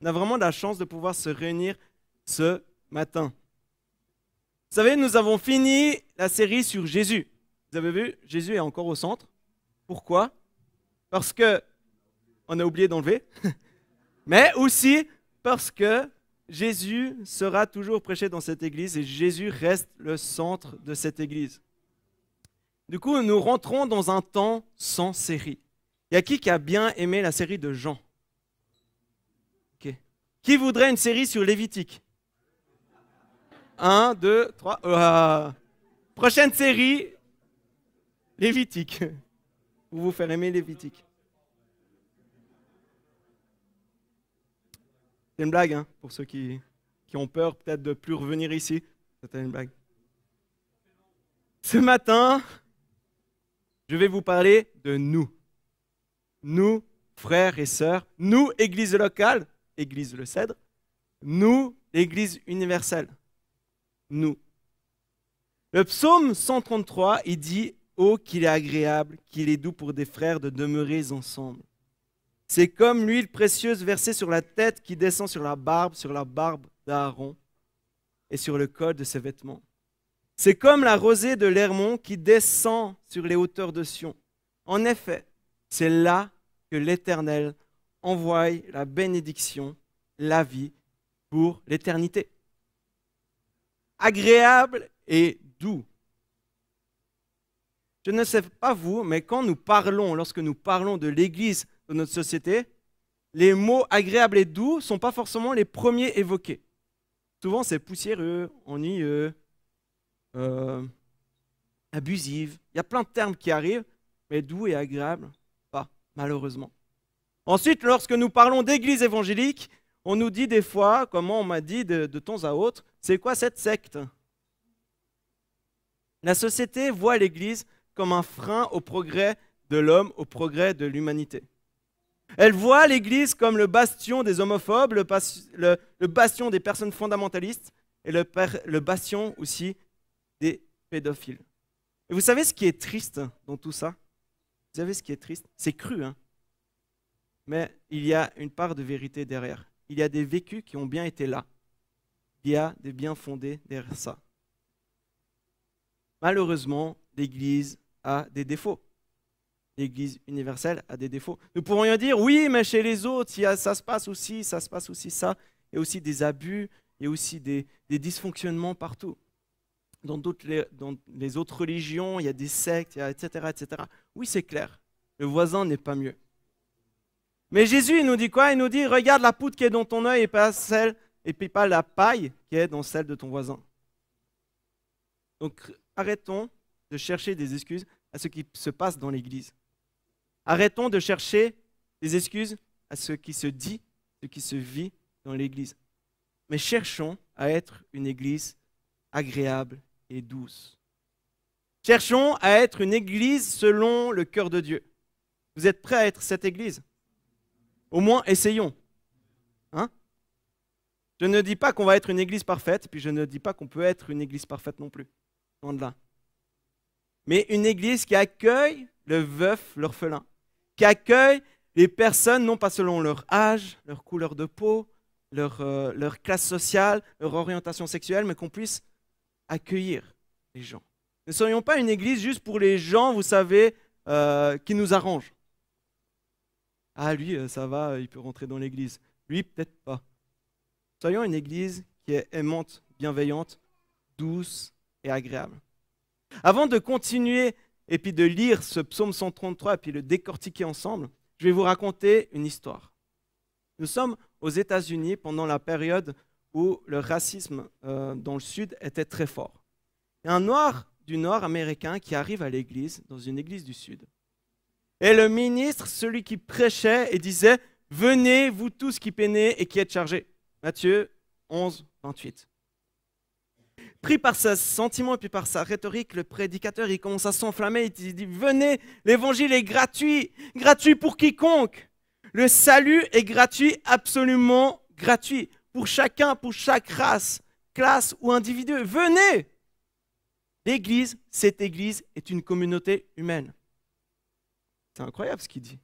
On a vraiment la chance de pouvoir se réunir ce matin. Vous savez, nous avons fini la série sur Jésus. Vous avez vu, Jésus est encore au centre. Pourquoi? Parce que on a oublié d'enlever, mais aussi parce que Jésus sera toujours prêché dans cette église et Jésus reste le centre de cette église. Du coup, nous rentrons dans un temps sans série. Il y a qui qui a bien aimé la série de Jean? Qui voudrait une série sur Lévitique? Un, deux, trois. Euh, prochaine série, Lévitique. Pour vous faire aimer Lévitique. C'est une blague, hein, pour ceux qui, qui ont peur peut-être de plus revenir ici. C'était une blague. Ce matin, je vais vous parler de nous. Nous, frères et sœurs, nous, Église locale, Église le Cèdre, nous, Église universelle, nous. Le psaume 133, il dit Oh, qu'il est agréable, qu'il est doux pour des frères de demeurer ensemble. C'est comme l'huile précieuse versée sur la tête qui descend sur la barbe, sur la barbe d'Aaron et sur le col de ses vêtements. C'est comme la rosée de l'Hermon qui descend sur les hauteurs de Sion. En effet, c'est là que l'Éternel envoie la bénédiction, la vie pour l'éternité. Agréable et doux. Je ne sais pas vous, mais quand nous parlons, lorsque nous parlons de l'Église de notre société, les mots agréables et doux ne sont pas forcément les premiers évoqués. Souvent, c'est poussiéreux, ennuyeux, euh, abusif. Il y a plein de termes qui arrivent, mais doux et agréable, pas, malheureusement. Ensuite, lorsque nous parlons d'église évangélique, on nous dit des fois, comme on m'a dit de, temps à autre, c'est quoi cette secte? La société voit l'église comme un frein au progrès de l'homme, au progrès de l'humanité. Elle voit l'Église comme le bastion des homophobes, le, bastion des personnes fondamentalistes et le bastion aussi des pédophiles. Et vous savez ce qui est triste dans tout ça? Vous savez ce qui est triste? C'est cru, hein? Mais il y a une part de vérité derrière. Il y a des vécus qui ont bien été là. Il y a des biens fondés derrière ça. Malheureusement, l'Église a des défauts l'Église universelle a des défauts. Nous pourrions dire, oui, mais chez les autres, ça se passe aussi, ça se passe aussi ça. Il y a aussi des abus, il y a aussi des, dysfonctionnements partout. Dans, les, les autres religions, il y a des sectes, etc., etc. Oui, c'est clair. Le voisin n'est pas mieux. Mais Jésus, il nous dit quoi? Il nous dit, regarde la poutre qui est dans ton œil et pas celle, et pas la paille qui est dans celle de ton voisin. Donc arrêtons de chercher des excuses à ce qui se passe dans l'Église. Arrêtons de chercher des excuses à ce qui se dit, ce qui se vit dans l'Église. Mais cherchons à être une Église agréable et douce. Cherchons à être une Église selon le cœur de Dieu. Vous êtes prêts à être cette Église? Au moins, essayons. Hein? Je ne dis pas qu'on va être une Église parfaite, puis je ne dis pas qu'on peut être une Église parfaite non plus. Non de. Mais une Église qui accueille le veuf, l'orphelin, qui accueille les personnes non pas selon leur âge, leur couleur de peau, leur, euh, leur classe sociale, leur orientation sexuelle, mais qu'on puisse accueillir les gens. Ne soyons pas une église juste pour les gens, vous savez, euh, qui nous arrangent. Ah, lui, euh, ça va, il peut rentrer dans l'église. Lui, peut-être pas. Soyons une église qui est aimante, bienveillante, douce et agréable. Avant de continuer et puis de lire ce psaume 133 et puis le décortiquer ensemble, je vais vous raconter une histoire. Nous sommes aux États-Unis pendant la période où le racisme euh, dans le Sud était très fort. Un noir du Nord américain qui arrive à l'église, dans une église du Sud. Et le ministre, celui qui prêchait et disait, venez, vous tous qui peinez et qui êtes chargés. Matthieu 11, 28 pris par ses sentiments et puis par sa rhétorique, le prédicateur, il commence à s'enflammer. Il dit, venez, l'évangile est gratuit, gratuit pour quiconque. Le salut est gratuit, absolument gratuit, pour chacun, pour chaque race, classe ou individu. Venez. L'Église, cette Église est une communauté humaine. C'est incroyable ce qu'il dit.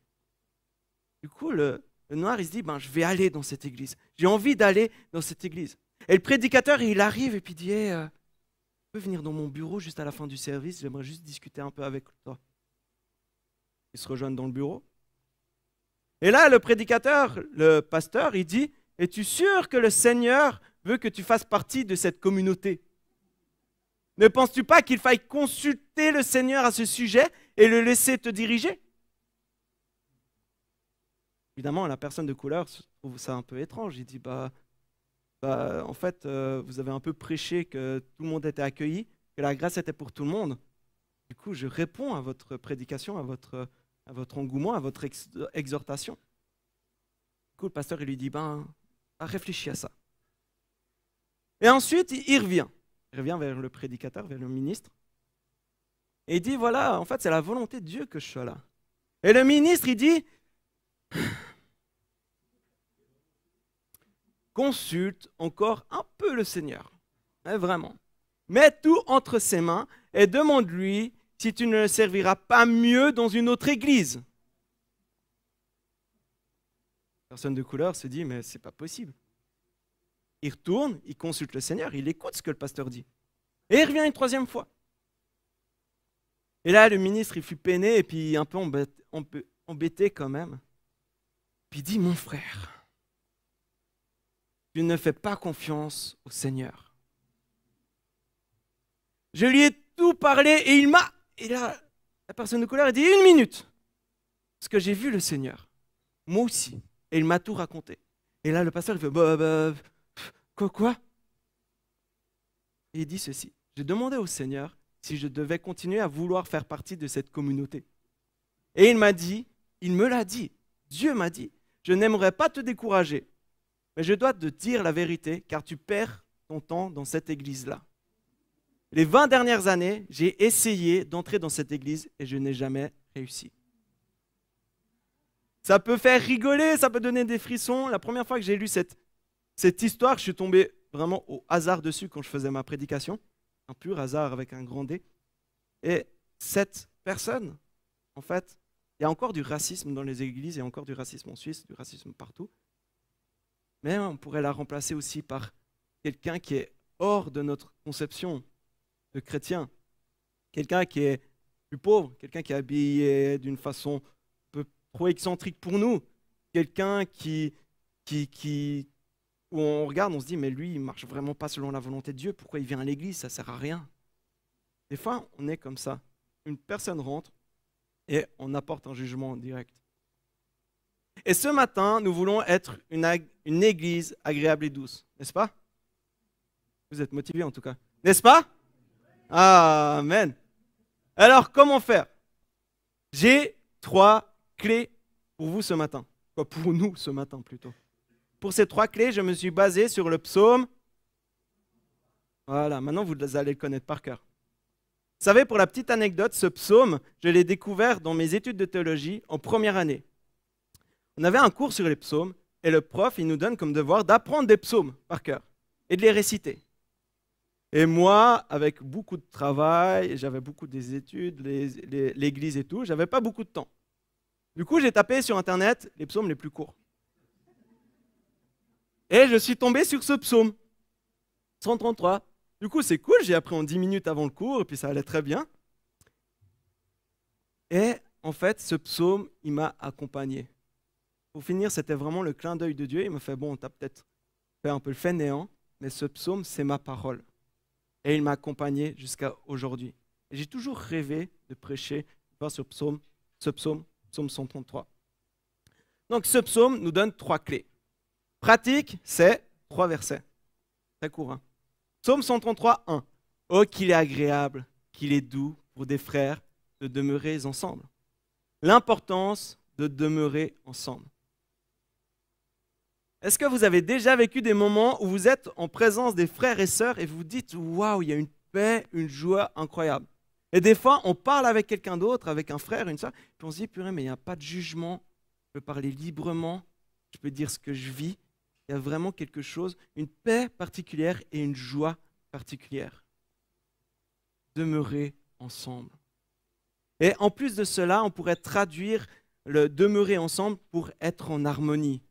Du coup, le, noir, il se dit, ben, je vais aller dans cette église. J'ai envie d'aller dans cette église. Et le prédicateur, il arrive et puis il dit, hey, euh, tu peux venir dans mon bureau juste à la fin du service, j'aimerais juste discuter un peu avec toi. Ils se rejoignent dans le bureau. Et là, le prédicateur, le pasteur, il dit, es-tu sûr que le Seigneur veut que tu fasses partie de cette communauté? Ne penses-tu pas qu'il faille consulter le Seigneur à ce sujet et le laisser te diriger? Évidemment, la personne de couleur trouve ça un peu étrange. Il dit, bah, bah en fait, euh, vous avez un peu prêché que tout le monde était accueilli, que la grâce était pour tout le monde. Du coup, je réponds à votre prédication, à votre, engouement, à votre exhortation. Du coup, le pasteur il lui dit, ben, réfléchis à ça. Et ensuite, il revient. Il revient vers le prédicateur, vers le ministre. Et il dit, voilà, en fait, c'est la volonté de Dieu que je sois là. Et le ministre, il dit, consulte encore un peu le Seigneur. Mais vraiment. Mets tout entre ses mains et demande-lui si tu ne le serviras pas mieux dans une autre église. Personne de couleur se dit, mais c'est pas possible. Il retourne, il consulte le Seigneur, il écoute ce que le pasteur dit. Et il revient une troisième fois. Et là, le ministre, il fut peiné et puis un peu embêté quand même. Puis il dit, mon frère, tu ne fais pas confiance au Seigneur. Je lui ai tout parlé et il m'a... Et là, la personne de colère a dit, une minute. Parce que j'ai vu le Seigneur. Moi aussi. Et il m'a tout raconté. Et là, le pasteur, il fait, bah, bah, quoi, quoi? Il dit ceci. J'ai demandé au Seigneur si je devais continuer à vouloir faire partie de cette communauté. Et il m'a dit, il me l'a dit, Dieu m'a dit, je n'aimerais pas te décourager, mais je dois te dire la vérité, car tu perds ton temps dans cette église-là. Les 20 dernières années, j'ai essayé d'entrer dans cette église et je n'ai jamais réussi. Ça peut faire rigoler, ça peut donner des frissons. La première fois que j'ai lu cette, cette histoire, je suis tombé vraiment au hasard dessus quand je faisais ma prédication. Un pur hasard avec un grand D. Et cette personne, en fait, il y a encore du racisme dans les églises, il y a encore du racisme en Suisse, du racisme partout. On pourrait la remplacer aussi par quelqu'un qui est hors de notre conception de chrétien. Quelqu'un qui est plus pauvre, quelqu'un qui est habillé d'une façon un peu trop excentrique pour nous. Quelqu'un qui, qui, qui, où on regarde, on se dit, mais lui, il marche vraiment pas selon la volonté de Dieu. Pourquoi il vient à l'église? Ça sert à rien. Des fois, on est comme ça. Une personne rentre et on apporte un jugement direct. Et ce matin, nous voulons être une, église agréable et douce, n'est-ce pas? Vous êtes motivés en tout cas, n'est-ce pas? Amen. Alors, comment faire? J'ai trois clés pour vous ce matin. Pour nous ce matin plutôt. Pour ces trois clés, je me suis basé sur le psaume. Voilà, maintenant vous allez le connaître par cœur. Vous savez, pour la petite anecdote, ce psaume, je l'ai découvert dans mes études de théologie en première année. On avait un cours sur les psaumes et le prof, il nous donne comme devoir d'apprendre des psaumes par cœur et de les réciter. Et moi, avec beaucoup de travail, j'avais beaucoup des études, l'église et tout, j'avais pas beaucoup de temps. Du coup, j'ai tapé sur Internet les psaumes les plus courts. Et je suis tombé sur ce psaume, 133. Du coup, c'est cool, j'ai appris en 10 minutes avant le cours, et puis ça allait très bien. Et en fait, ce psaume, il m'a accompagné. Pour finir, c'était vraiment le clin d'œil de Dieu. Il me fait, bon, tu as peut-être fait un peu le fainéant, mais ce psaume, c'est ma parole et il m'a accompagné jusqu'à aujourd'hui. J'ai toujours rêvé de prêcher ce psaume, ce psaume, psaume 133. Donc ce psaume nous donne trois clés. Pratique, c'est trois versets. Très court. Hein. Psaume 133, 1. Oh, qu'il est agréable, qu'il est doux pour des frères de demeurer ensemble. L'importance de demeurer ensemble. Est-ce que vous avez déjà vécu des moments où vous êtes en présence des frères et sœurs et vous dites waouh, il y a une paix, une joie incroyable? Et des fois, on parle avec quelqu'un d'autre, avec un frère, une sœur, puis on se dit purée, mais il n'y a pas de jugement, je peux parler librement, je peux dire ce que je vis. Il y a vraiment quelque chose, une paix particulière et une joie particulière. Demeurer ensemble. Et en plus de cela, on pourrait traduire le demeurer ensemble pour être en harmonie.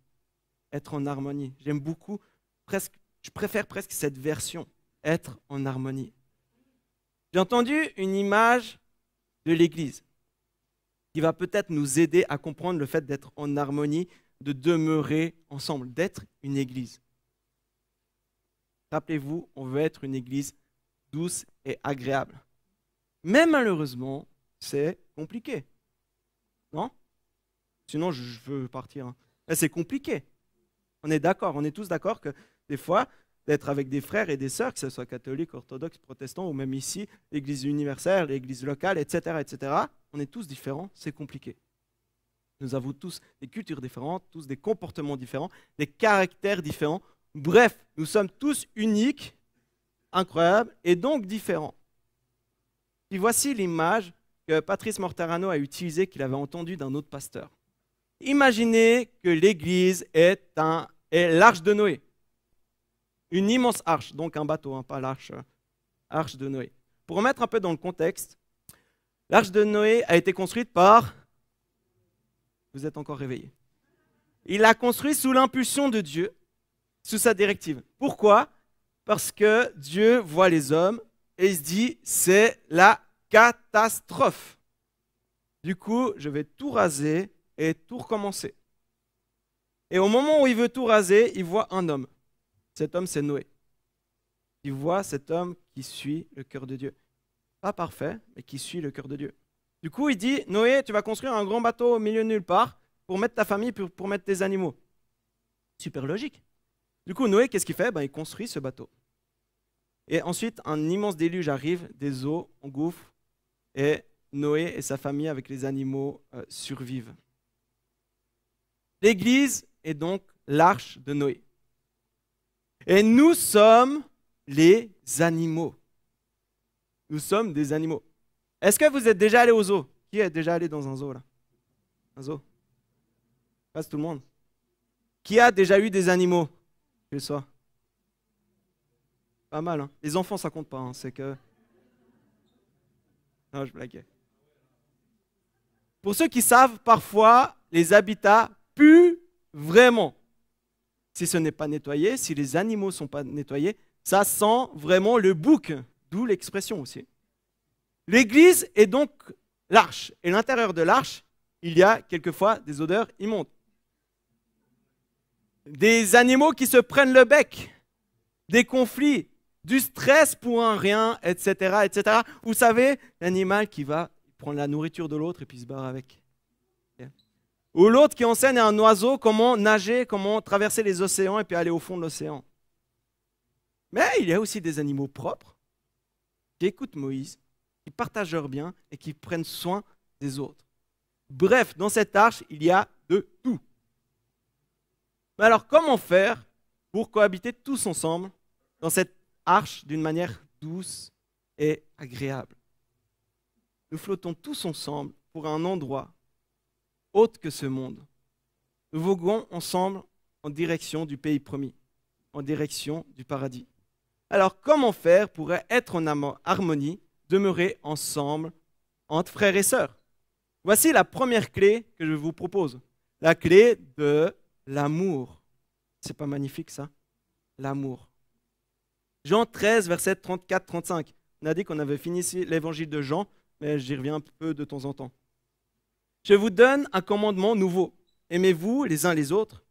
Être en harmonie. J'aime beaucoup, presque, je préfère presque cette version, être en harmonie. J'ai entendu une image de l'Église qui va peut-être nous aider à comprendre le fait d'être en harmonie, de demeurer ensemble, d'être une Église. Rappelez-vous, on veut être une Église douce et agréable. Mais malheureusement, c'est compliqué. Non? Sinon, je veux partir. Hein. C'est compliqué. On est d'accord, on est tous d'accord que des fois, d'être avec des frères et des sœurs, que ce soit catholiques, orthodoxes, protestants, ou même ici, l'Église universelle, l'Église locale, etc., etc., on est tous différents, c'est compliqué. Nous avons tous des cultures différentes, tous des comportements différents, des caractères différents. Bref, nous sommes tous uniques, incroyables et donc différents. Et voici l'image que Patrice Mortarano a utilisée, qu'il avait entendue d'un autre pasteur. Imaginez que l'Église est, est l'arche de Noé. Une immense arche, donc un bateau, hein, pas l'arche, euh, arche de Noé. Pour remettre un peu dans le contexte, l'arche de Noé a été construite par... Vous êtes encore réveillés. Il l'a construite sous l'impulsion de Dieu, sous sa directive. Pourquoi? Parce que Dieu voit les hommes et il se dit, c'est la catastrophe. Du coup, je vais tout raser et tout recommencer. Et au moment où il veut tout raser, il voit un homme. Cet homme, c'est Noé. Il voit cet homme qui suit le cœur de Dieu. Pas parfait, mais qui suit le cœur de Dieu. Du coup, il dit, Noé, tu vas construire un grand bateau au milieu de nulle part pour mettre ta famille, pour, mettre tes animaux. Super logique. Du coup, Noé, qu'est-ce qu'il fait? Ben, Il construit ce bateau. Et ensuite, un immense déluge arrive, des eaux engouffrent, et Noé et sa famille avec les animaux euh, survivent. L'Église est donc l'arche de Noé. Et nous sommes les animaux. Nous sommes des animaux. Est-ce que vous êtes déjà allé au zoo? Qui est déjà allé dans un zoo là? Un zoo? Pas tout le monde. Qui a déjà eu des animaux chez soi? Pas mal, hein Les enfants, ça compte pas, hein. c'est que... Non, je blaguais. Pour ceux qui savent, parfois, les habitats vraiment si ce n'est pas nettoyé, si les animaux ne sont pas nettoyés, ça sent vraiment le bouc, d'où l'expression aussi. L'église est donc l'arche, et l'intérieur de l'arche, il y a quelquefois des odeurs immondes. Des animaux qui se prennent le bec, des conflits, du stress pour un rien, etc. etc. Vous savez, l'animal qui va prendre la nourriture de l'autre et puis se barre avec. Ou l'autre qui enseigne à un oiseau comment nager, comment traverser les océans et puis aller au fond de l'océan. Mais il y a aussi des animaux propres qui écoutent Moïse, qui partagent leur bien et qui prennent soin des autres. Bref, dans cette arche, il y a de tout. Mais alors, comment faire pour cohabiter tous ensemble dans cette arche d'une manière douce et agréable? Nous flottons tous ensemble pour un endroit autre que ce monde. Nous voguons ensemble en direction du pays promis, en direction du paradis. Alors comment faire pour être en harmonie, demeurer ensemble entre frères et sœurs? Voici la première clé que je vous propose, la clé de l'amour. C'est pas magnifique ça? L'amour. Jean 13, verset 34-35. On a dit qu'on avait fini l'évangile de Jean, mais j'y reviens un peu de temps en temps. Je vous donne un commandement nouveau. Aimez-vous les uns les autres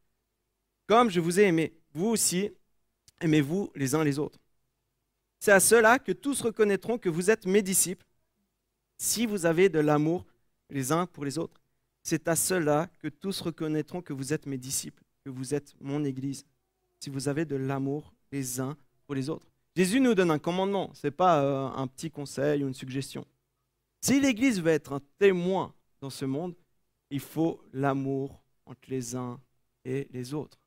comme je vous ai aimé. Vous aussi, aimez-vous les uns les autres. C'est à cela que tous reconnaîtront que vous êtes mes disciples si vous avez de l'amour les uns pour les autres. C'est à cela que tous reconnaîtront que vous êtes mes disciples, que vous êtes mon Église, si vous avez de l'amour les uns pour les autres. Jésus nous donne un commandement, ce n'est pas euh, un petit conseil ou une suggestion. Si l'Église veut être un témoin dans ce monde, il faut l'amour entre les uns et les autres.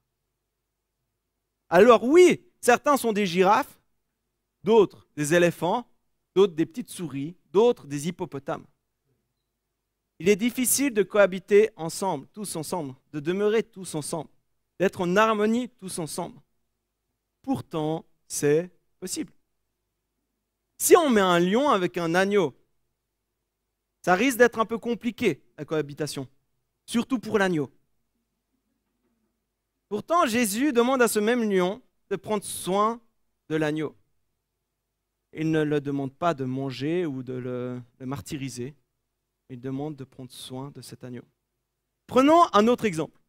Alors oui, certains sont des girafes, d'autres des éléphants, d'autres des petites souris, d'autres des hippopotames. Il est difficile de cohabiter ensemble, tous ensemble, de demeurer tous ensemble, d'être en harmonie tous ensemble. Pourtant, c'est possible. Si on met un lion avec un agneau ça risque d'être un peu compliqué, la cohabitation. surtout pour l'agneau. Pourtant, Jésus demande à ce même lion de prendre soin de l'agneau. Il ne le demande pas de manger ou de le, martyriser. Il demande de prendre soin de cet agneau. Prenons un autre exemple.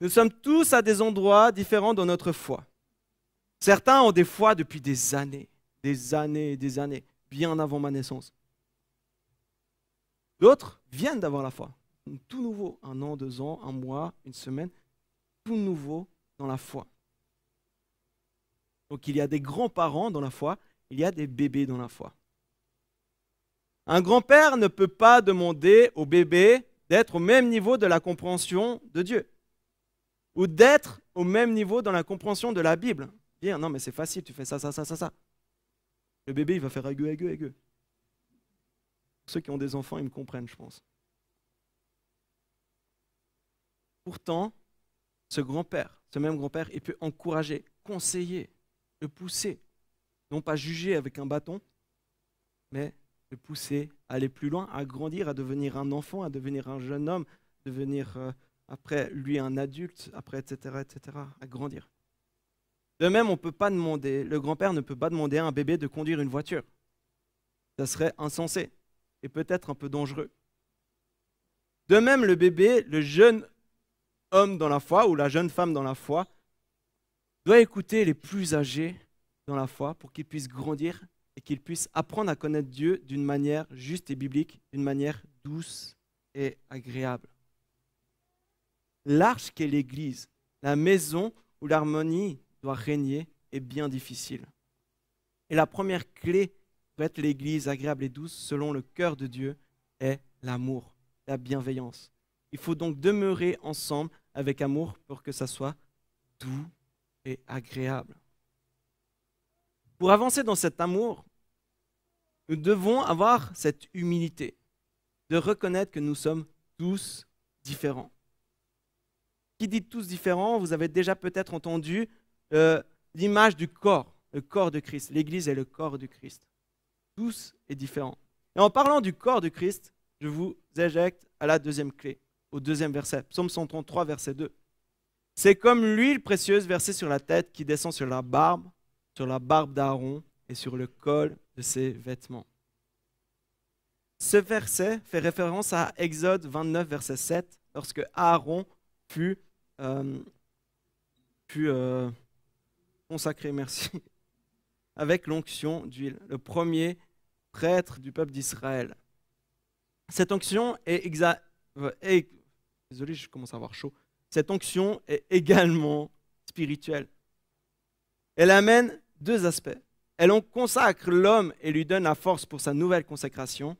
Nous sommes tous à des endroits différents dans notre foi. Certains ont des foi depuis des années, des années et des années, bien avant ma naissance. D'autres viennent d'avoir la foi, tout nouveau, un an, deux ans, un mois, une semaine, tout nouveau dans la foi. Donc il y a des grands-parents dans la foi, il y a des bébés dans la foi. Un grand-père ne peut pas demander au bébé d'être au même niveau de la compréhension de Dieu ou d'être au même niveau dans la compréhension de la Bible. Dire non mais c'est facile, tu fais ça, ça, ça, ça, ça. Le bébé il va faire aiguë, aiguë, aiguë. Ceux qui ont des enfants, ils me comprennent, je pense. Pourtant, ce grand-père, ce même grand-père, il peut encourager, conseiller, le pousser, non pas juger avec un bâton, mais le pousser à aller plus loin, à grandir, à devenir un enfant, à devenir un jeune homme, devenir euh, après lui un adulte, après etc., etc., à grandir. De même, on peut pas demander, le grand-père ne peut pas demander à un bébé de conduire une voiture. Ça serait insensé et peut-être un peu dangereux. De même, le bébé, le jeune homme dans la foi ou la jeune femme dans la foi, doit écouter les plus âgés dans la foi pour qu'ils puissent grandir et qu'ils puissent apprendre à connaître Dieu d'une manière juste et biblique, d'une manière douce et agréable. L'arche qu'est l'Église, la maison où l'harmonie doit régner, est bien difficile. Et la première clé pour être l'Église agréable et douce selon le cœur de Dieu est l'amour, la bienveillance. Il faut donc demeurer ensemble avec amour pour que ça soit doux et agréable. Pour avancer dans cet amour, nous devons avoir cette humilité de reconnaître que nous sommes tous différents. Qui dit tous différents, vous avez déjà peut-être entendu euh, l'image du corps, le corps de Christ. L'Église est le corps du Christ. Tous est différent. Et en parlant du corps de Christ, je vous éjecte à la deuxième clé, au deuxième verset, Psaume 133, verset 2. C'est comme l'huile précieuse versée sur la tête qui descend sur la barbe, sur la barbe d'Aaron et sur le col de ses vêtements. Ce verset fait référence à Exode 29, verset 7, lorsque Aaron fut, euh, euh, consacré, merci, avec l'onction d'huile, le premier prêtre du peuple d'Israël. Cette onction est, exa euh, désolé, je commence à avoir chaud. Cette onction est également spirituelle. Elle amène deux aspects. Elle en consacre l'homme et lui donne la force pour sa nouvelle consécration.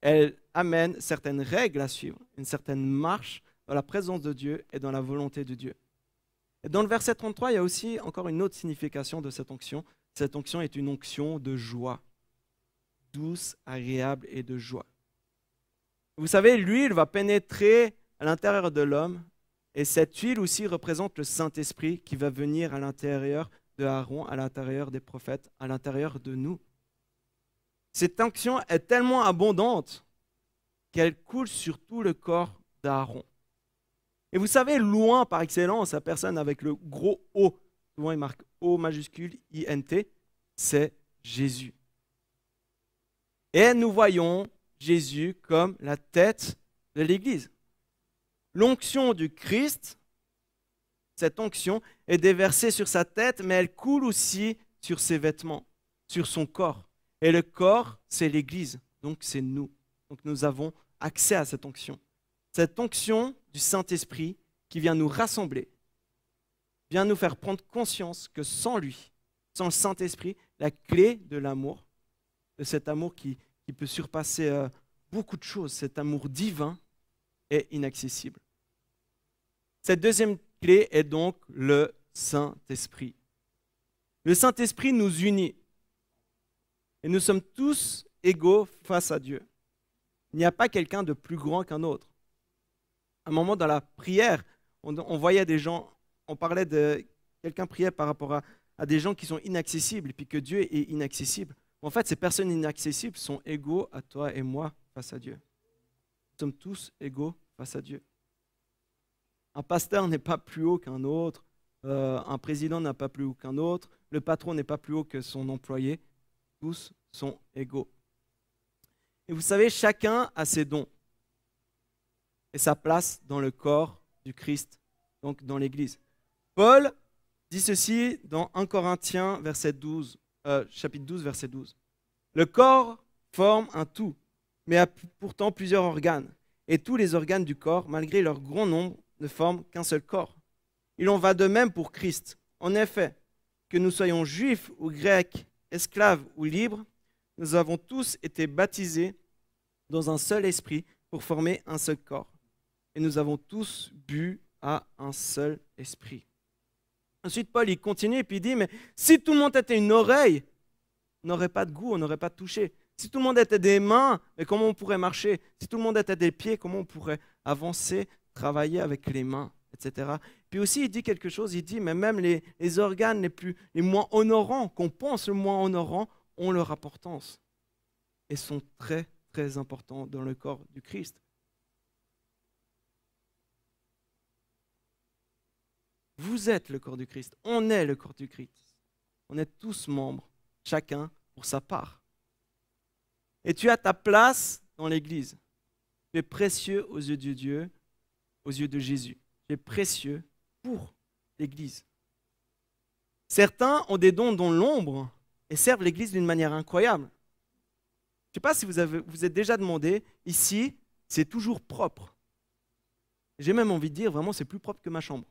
Elle amène certaines règles à suivre, une certaine marche dans la présence de Dieu et dans la volonté de Dieu. Et dans le verset 33, il y a aussi encore une autre signification de cette onction. Cette onction est une onction de joie, douce, agréable et de joie. Vous savez, l'huile va pénétrer à l'intérieur de l'homme et cette huile aussi représente le Saint-Esprit qui va venir à l'intérieur de Aaron, à l'intérieur des prophètes, à l'intérieur de nous. Cette onction est tellement abondante qu'elle coule sur tout le corps d'Aaron. Et vous savez, loin par excellence, la personne avec le gros O, souvent il marque O majuscule INT, c'est Jésus. Et nous voyons Jésus comme la tête de l'Église. L'onction du Christ, cette onction est déversée sur sa tête, mais elle coule aussi sur ses vêtements, sur son corps. Et le corps, c'est l'Église, donc c'est nous. Donc nous avons accès à cette onction. Cette onction du Saint-Esprit qui vient nous rassembler, vient nous faire prendre conscience que sans lui, sans le Saint-Esprit, la clé de l'amour, de cet amour qui, peut surpasser euh, beaucoup de choses, cet amour divin, est inaccessible. Cette deuxième clé est donc le Saint-Esprit. Le Saint-Esprit nous unit. Et nous sommes tous égaux face à Dieu. Il n'y a pas quelqu'un de plus grand qu'un autre. À un moment dans la prière, on, voyait des gens, on parlait de quelqu'un priait par rapport à, des gens qui sont inaccessibles, et puis que Dieu est inaccessible. En fait, ces personnes inaccessibles sont égaux à toi et moi face à Dieu. Nous sommes tous égaux face à Dieu. Un pasteur n'est pas plus haut qu'un autre, euh, un président n'est pas plus haut qu'un autre, le patron n'est pas plus haut que son employé, tous sont égaux. Et vous savez, chacun a ses dons et sa place dans le corps du Christ, donc dans l'Église. Paul dit ceci dans 1 Corinthiens verset 12, euh, chapitre 12, verset 12. Le corps forme un tout, mais a pourtant plusieurs organes. Et tous les organes du corps, malgré leur grand nombre, ne forment qu'un seul corps. Il en va de même pour Christ. En effet, que nous soyons juifs ou grecs, esclaves ou libres, nous avons tous été baptisés dans un seul esprit pour former un seul corps. Et nous avons tous bu à un seul esprit. Ensuite, Paul, il continue et puis il dit, mais si tout le monde était une oreille, on n'aurait pas de goût, on n'aurait pas de toucher. Si tout le monde était des mains, mais comment on pourrait marcher? Si tout le monde était des pieds, comment on pourrait avancer, travailler avec les mains, etc. Puis aussi, il dit quelque chose, il dit, mais même les, organes les, plus, les moins honorants, qu'on pense le moins honorants, ont leur importance et sont très, très importants dans le corps du Christ. Vous êtes le corps du Christ. On est le corps du Christ. On est tous membres, chacun pour sa part. Et tu as ta place dans l'Église. Tu es précieux aux yeux de Dieu, aux yeux de Jésus. Tu es précieux pour l'Église. Certains ont des dons dans l'ombre et servent l'Église d'une manière incroyable. Je ne sais pas si vous vous êtes déjà demandé, ici, c'est toujours propre. J'ai même envie de dire, vraiment, c'est plus propre que ma chambre.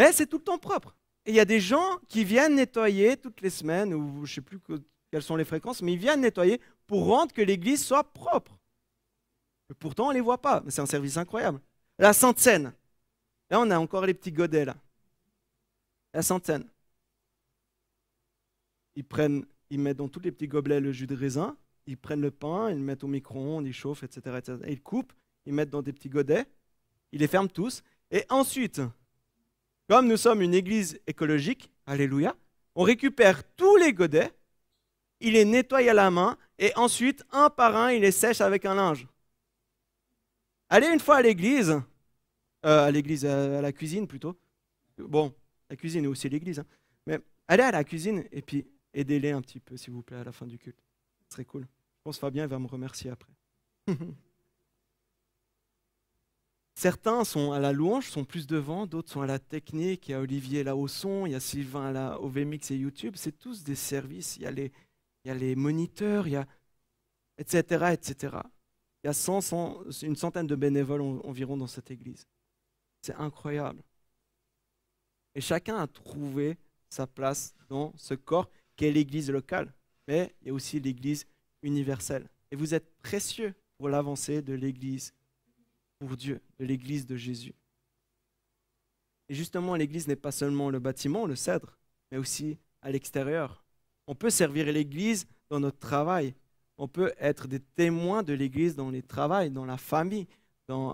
Mais c'est tout le temps propre. Et il y a des gens qui viennent nettoyer toutes les semaines, ou je ne sais plus quelles sont les fréquences, mais ils viennent nettoyer pour rendre que l'église soit propre. pourtant, on ne les voit pas, mais c'est un service incroyable. La Sainte Seine. Là, on a encore les petits godets. La Sainte Seine. Ils prennent, ils mettent dans tous les petits gobelets le jus de raisin, ils prennent le pain, ils le mettent au micro-ondes, ils chauffent, etc., etc. Ils coupent, ils mettent dans des petits godets, ils les ferment tous, et ensuite, comme nous sommes une église écologique, alléluia, on récupère tous les godets, il les nettoie à la main et ensuite, un par un, il les sèche avec un linge. Allez une fois à l'église, euh, à l'église, à la cuisine plutôt. Bon, la cuisine est aussi l'église, hein. mais allez à la cuisine et puis aidez-les un petit peu, s'il vous plaît, à la fin du culte. Ce serait cool. Je pense Fabien va me remercier après. Certains sont à la louange, sont plus devant, d'autres sont à la technique. Il y a Olivier là au son, il y a Sylvain là au VMix et YouTube. C'est tous des services. Il y a les, il y a les moniteurs, il y a etc. etc. Il y a une centaine de bénévoles environ dans cette église. C'est incroyable. Et chacun a trouvé sa place dans ce corps qui est l'église locale. Mais il y a aussi l'église universelle. Et vous êtes précieux pour l'avancée de l'église pour Dieu, de l'Église de Jésus. Et justement, l'Église n'est pas seulement le bâtiment, le cèdre, mais aussi à l'extérieur. On peut servir l'Église dans notre travail. On peut être des témoins de l'Église dans les travails, dans la famille,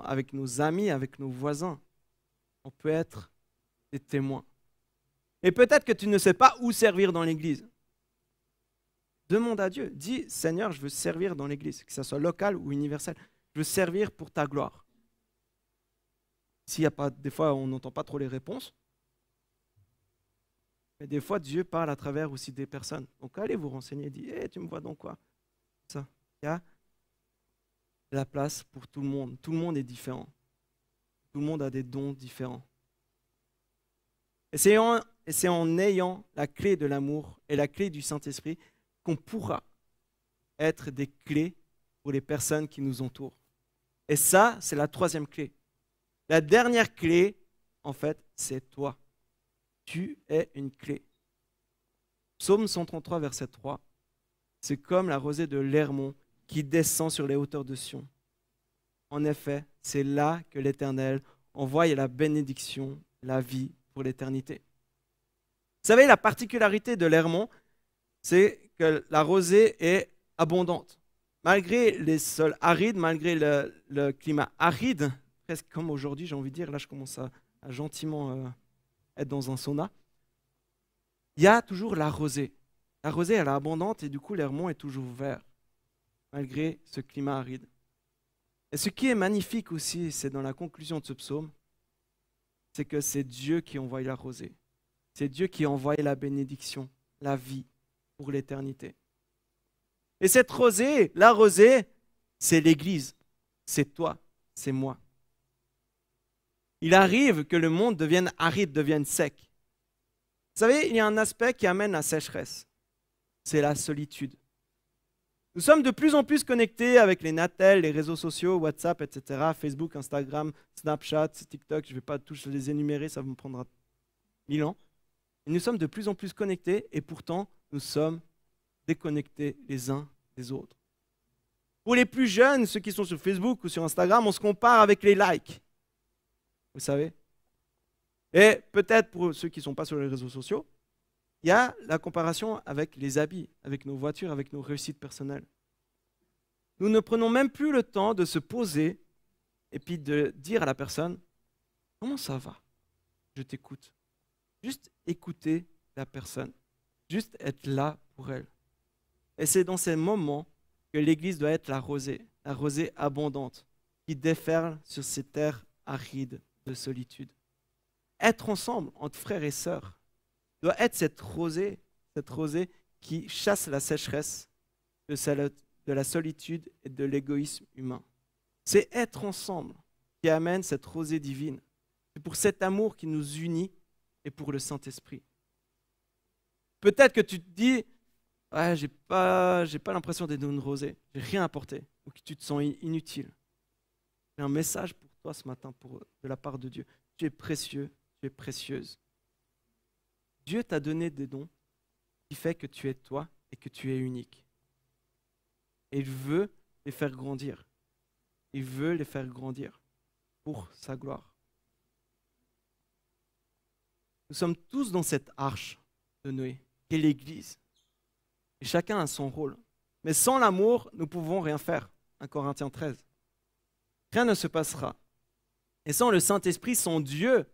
avec nos amis, avec nos voisins. On peut être des témoins. Et peut-être que tu ne sais pas où servir dans l'Église. Demande à Dieu. Dis, Seigneur, je veux servir dans l'Église, que ce soit local ou universel. Je veux servir pour ta gloire. S'il a des fois, on n'entend pas trop les réponses. Mais des fois, Dieu parle à travers aussi des personnes. Donc allez vous renseigner, dit, hey, tu me vois dans quoi? Ça. Il y a la place pour tout le monde. Tout le monde est différent. Tout le monde a des dons différents. Et c'est en ayant la clé de l'amour et la clé du Saint-Esprit qu'on pourra être des clés pour les personnes qui nous entourent. Et ça, c'est la troisième clé. La dernière clé, en fait, c'est toi. Tu es une clé. Psaume 133, verset 3. C'est comme la rosée de l'Hermon qui descend sur les hauteurs de Sion. En effet, c'est là que l'Éternel envoie la bénédiction, la vie pour l'éternité. Vous savez, la particularité de l'Hermon, c'est que la rosée est abondante. Malgré les sols arides, malgré le, le climat aride, presque comme aujourd'hui, j'ai envie de dire, là je commence à, gentiment euh, être dans un sauna, il y a toujours la rosée. La rosée, elle est abondante et du coup, l'Hermont est toujours vert. malgré ce climat aride. Et ce qui est magnifique aussi, c'est dans la conclusion de ce psaume, c'est que c'est Dieu qui envoie la rosée. C'est Dieu qui envoie la bénédiction, la vie pour l'éternité. Et cette rosée, la rosée, c'est l'Église, c'est toi, c'est moi. Il arrive que le monde devienne aride, devienne sec. Vous savez, il y a un aspect qui amène la sécheresse, c'est la solitude. Nous sommes de plus en plus connectés avec les Natel, les réseaux sociaux, WhatsApp, etc., Facebook, Instagram, Snapchat, TikTok, je ne vais pas tous les énumérer, ça me prendra mille ans. Nous sommes de plus en plus connectés et pourtant nous sommes déconnectés les uns des autres. Pour les plus jeunes, ceux qui sont sur Facebook ou sur Instagram, on se compare avec les likes. Vous savez? Et peut-être pour ceux qui ne sont pas sur les réseaux sociaux, il y a la comparaison avec les habits, avec nos voitures, avec nos réussites personnelles. Nous ne prenons même plus le temps de se poser et puis de dire à la personne, comment ça va? Je t'écoute. Juste écouter la personne. Juste être là pour elle. Et c'est dans ces moments que l'Église doit être la rosée, la rosée abondante, qui déferle sur ces terres arides de solitude. Être ensemble, entre frères et sœurs, doit être cette rosée, cette rosée qui chasse la sécheresse de, la solitude et de l'égoïsme humain. C'est être ensemble qui amène cette rosée divine. C'est pour cet amour qui nous unit et pour le Saint-Esprit. Peut-être que tu te dis, j'ai pas, j'ai pas l'impression d'être une rosée, j'ai rien apporté, ou que tu te sens inutile. J'ai un message pour ce matin pour, de la part de Dieu. Tu es précieux, tu es précieuse. Dieu t'a donné des dons qui fait que tu es toi et que tu es unique. Et il veut les faire grandir. Il veut les faire grandir pour sa gloire. Nous sommes tous dans cette arche de Noé, qui est l'Église. Et chacun a son rôle. Mais sans l'amour, nous ne pouvons rien faire. 1 Corinthiens 13. Rien ne se passera. Et sans le Saint-Esprit, sans Dieu,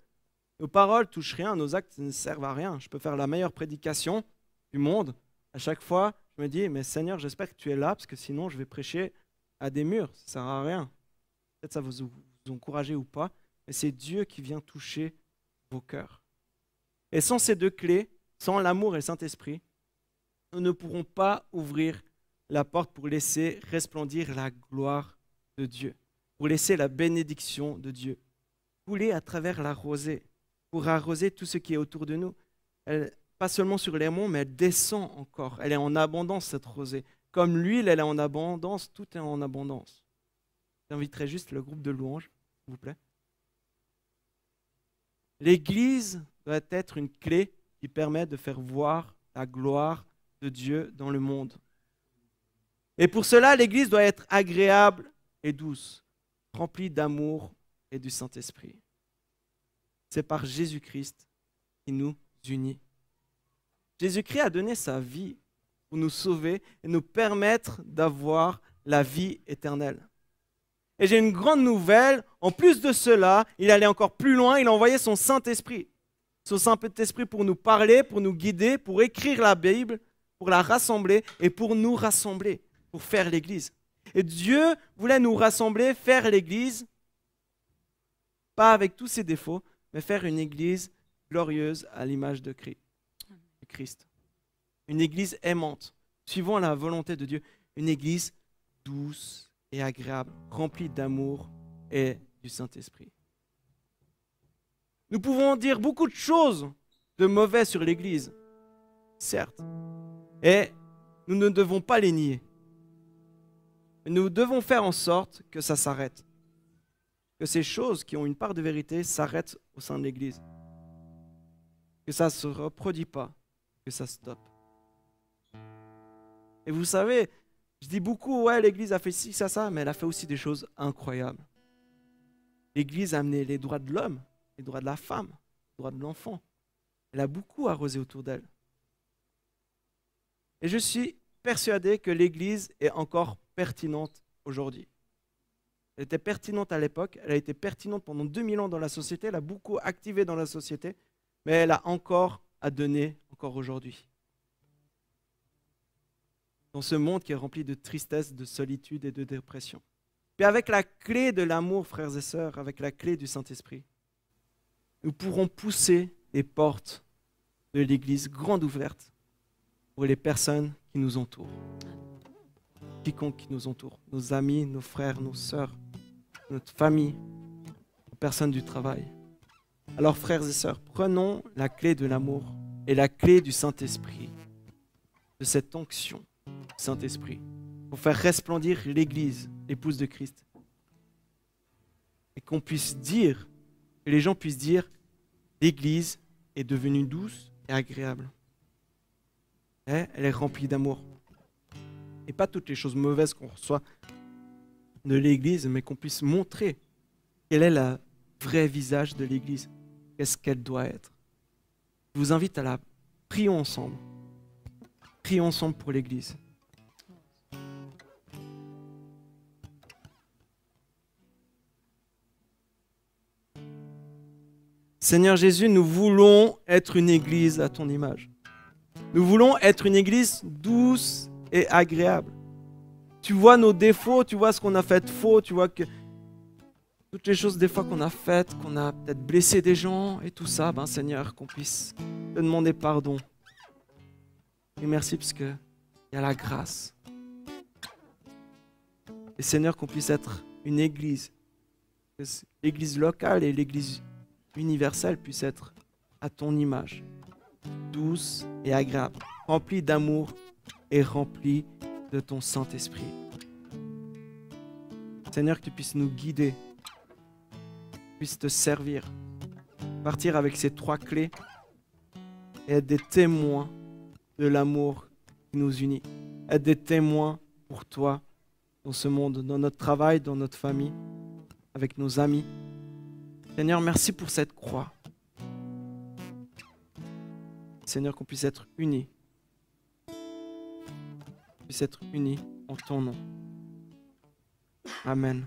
nos paroles touchent rien, nos actes ne servent à rien. Je peux faire la meilleure prédication du monde. À chaque fois, je me dis, mais Seigneur, j'espère que tu es là, parce que sinon, je vais prêcher à des murs. Ça ne sert à rien. Peut-être ça vous, vous encouragez ou pas, mais c'est Dieu qui vient toucher vos cœurs. Et sans ces deux clés, sans l'amour et le Saint-Esprit, nous ne pourrons pas ouvrir la porte pour laisser resplendir la gloire de Dieu, pour laisser la bénédiction de Dieu couler à travers la rosée pour arroser tout ce qui est autour de nous. Elle, pas seulement sur les monts, mais elle descend encore. Elle est en abondance, cette rosée. Comme l'huile, elle est en abondance, tout est en abondance. J'inviterai juste le groupe de louanges, s'il vous plaît. L'Église doit être une clé qui permet de faire voir la gloire de Dieu dans le monde. Et pour cela, l'Église doit être agréable et douce, remplie d'amour et du Saint-Esprit c'est par Jésus-Christ qui nous unit. Jésus-Christ a donné sa vie pour nous sauver et nous permettre d'avoir la vie éternelle. Et j'ai une grande nouvelle, en plus de cela, il allait encore plus loin, il a envoyé son Saint-Esprit. Son Saint-Esprit pour nous parler, pour nous guider, pour écrire la Bible, pour la rassembler et pour nous rassembler, pour faire l'Église. Et Dieu voulait nous rassembler, faire l'Église, pas avec tous ses défauts, mais faire une église glorieuse à l'image de Christ. Une église aimante, suivant la volonté de Dieu. Une église douce et agréable, remplie d'amour et du Saint-Esprit. Nous pouvons dire beaucoup de choses de mauvais sur l'Église, certes, et nous ne devons pas les nier. Nous devons faire en sorte que ça s'arrête que ces choses qui ont une part de vérité s'arrêtent au sein de l'Église. Que ça ne se reproduit pas, que ça stoppe. Et vous savez, je dis beaucoup, ouais, l'Église a fait ci, ça, ça, mais elle a fait aussi des choses incroyables. L'Église a amené les droits de l'homme, les droits de la femme, les droits de l'enfant. Elle a beaucoup arrosé autour d'elle. Et je suis persuadé que l'Église est encore pertinente aujourd'hui. Elle était pertinente à l'époque, elle a été pertinente pendant 2000 ans dans la société, elle a beaucoup activé dans la société, mais elle a encore à donner encore aujourd'hui. dans ce monde qui est rempli de tristesse, de solitude et de dépression. Puis avec la clé de l'amour, frères et sœurs, avec la clé du Saint-Esprit, nous pourrons pousser les portes de l'Église grandes ouvertes pour les personnes qui nous entourent. Quiconque qui nous entoure, nos amis, nos frères, nos sœurs, notre famille, les personnes du travail. Alors frères et sœurs, prenons la clé de l'amour et la clé du Saint-Esprit, de cette onction du Saint-Esprit, pour faire resplendir l'Église, l'épouse de Christ. Et qu'on puisse dire, que les gens puissent dire, l'Église est devenue douce et agréable. Et elle est remplie d'amour. Et pas toutes les choses mauvaises qu'on reçoit de l'Église, mais qu'on puisse montrer quel est le vrai visage de l'Église, qu'est-ce qu'elle doit être. Je vous invite à la prions ensemble. Prions ensemble pour l'Église. Seigneur Jésus, nous voulons être une Église à ton image. Nous voulons être une Église douce et agréable. Tu vois nos défauts, tu vois ce qu'on a fait de faux, tu vois que toutes les choses des fois qu'on a faites, qu'on a peut-être blessé des gens et tout ça, ben Seigneur, qu'on puisse te demander pardon. Et merci parce que il y a la grâce. Et Seigneur, qu'on puisse être une église, que l'église locale et l'église universelle puissent être à ton image, douce et agréable, remplie d'amour et remplie de ton Saint-Esprit. Seigneur, que tu puisses nous guider puisse te servir. Partir avec ces trois clés et être des témoins de l'amour qui nous unit. Être des témoins pour toi dans ce monde, dans notre travail, dans notre famille, avec nos amis. Seigneur, merci pour cette croix. Seigneur, qu'on puisse être unis. Qu'on puisse être unis en ton nom. Amen.